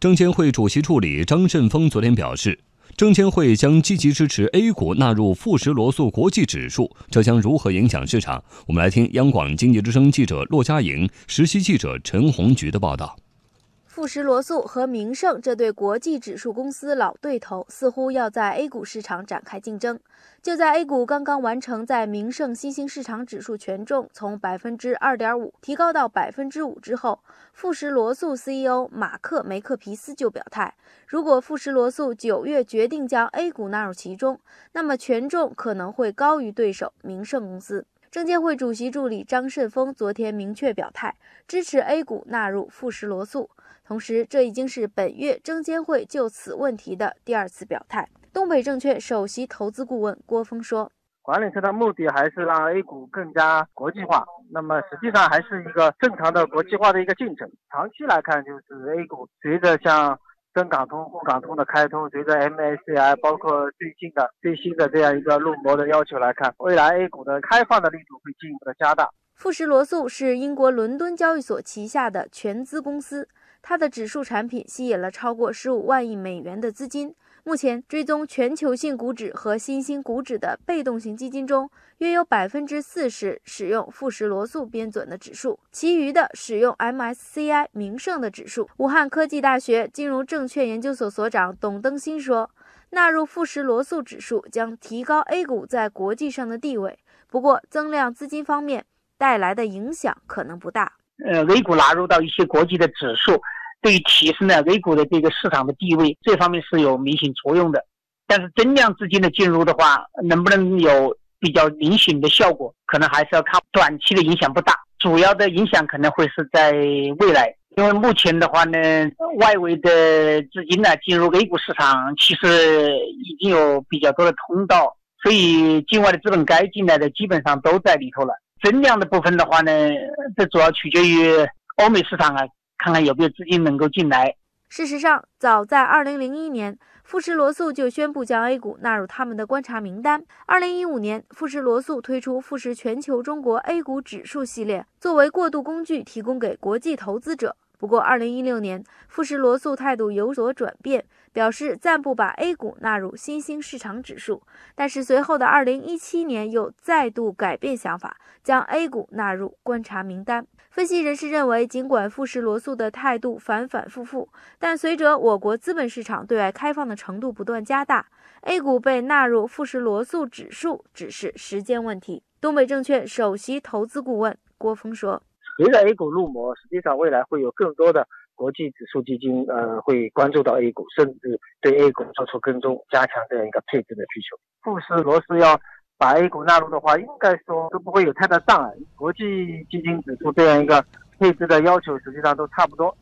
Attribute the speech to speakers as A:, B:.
A: 证监会主席助理张振峰昨天表示，证监会将积极支持 A 股纳入富时罗素国际指数，这将如何影响市场？我们来听央广经济之声记者骆佳莹、实习记者陈红菊的报道。
B: 富时罗素和明晟这对国际指数公司老对头，似乎要在 A 股市场展开竞争。就在 A 股刚刚完成在明晟新兴市场指数权重从百分之二点五提高到百分之五之后，富时罗素 CEO 马克梅克皮斯就表态，如果富时罗素九月决定将 A 股纳入其中，那么权重可能会高于对手明晟公司。证监会主席助理张慎峰昨天明确表态，支持 A 股纳入富时罗素。同时，这已经是本月证监会就此问题的第二次表态。东北证券首席投资顾问郭峰说：“
C: 管理层的目的还是让 A 股更加国际化，那么实际上还是一个正常的国际化的一个进程。长期来看，就是 A 股随着像……”深港通、沪港通的开通，随着 MSCI 包括最近的最新的这样一个入模的要求来看，未来 A 股的开放的力度会进一步的加大。
B: 富时罗素是英国伦敦交易所旗下的全资公司，它的指数产品吸引了超过十五万亿美元的资金。目前追踪全球性股指和新兴股指的被动型基金中，约有百分之四十使用富时罗素编纂的指数，其余的使用 MSCI 名胜的指数。武汉科技大学金融证券研究所所长董登新说：“纳入富时罗素指数将提高 A 股在国际上的地位，不过增量资金方面带来的影响可能不大。
D: 呃，A 股纳入到一些国际的指数。”对于提升了 A 股的这个市场的地位，这方面是有明显作用的。但是增量资金的进入的话，能不能有比较明显的效果，可能还是要看短期的影响不大。主要的影响可能会是在未来，因为目前的话呢，外围的资金呢进入 A 股市场，其实已经有比较多的通道，所以境外的资本该进来的基本上都在里头了。增量的部分的话呢，这主要取决于欧美市场啊。看看有没有资金能够进来。
B: 事实上，早在二零零一年，富时罗素就宣布将 A 股纳入他们的观察名单。二零一五年，富时罗素推出富时全球中国 A 股指数系列，作为过渡工具提供给国际投资者。不过，2016年，富时罗素态度有所转变，表示暂不把 A 股纳入新兴市场指数。但是随后的2017年又再度改变想法，将 A 股纳入观察名单。分析人士认为，尽管富时罗素的态度反反复复，但随着我国资本市场对外开放的程度不断加大，A 股被纳入富时罗素指数只是时间问题。东北证券首席投资顾问郭峰说：“
C: 随着 A 股入魔，实际上未来会有更多的国际指数基金，呃，会关注到 A 股，甚至对 A 股做出跟踪，加强这样一个配置的需求。富时罗素要。”把 A 股纳入的话，应该说都不会有太大障碍。国际基金指数这样一个配置的要求，实际上都差不多。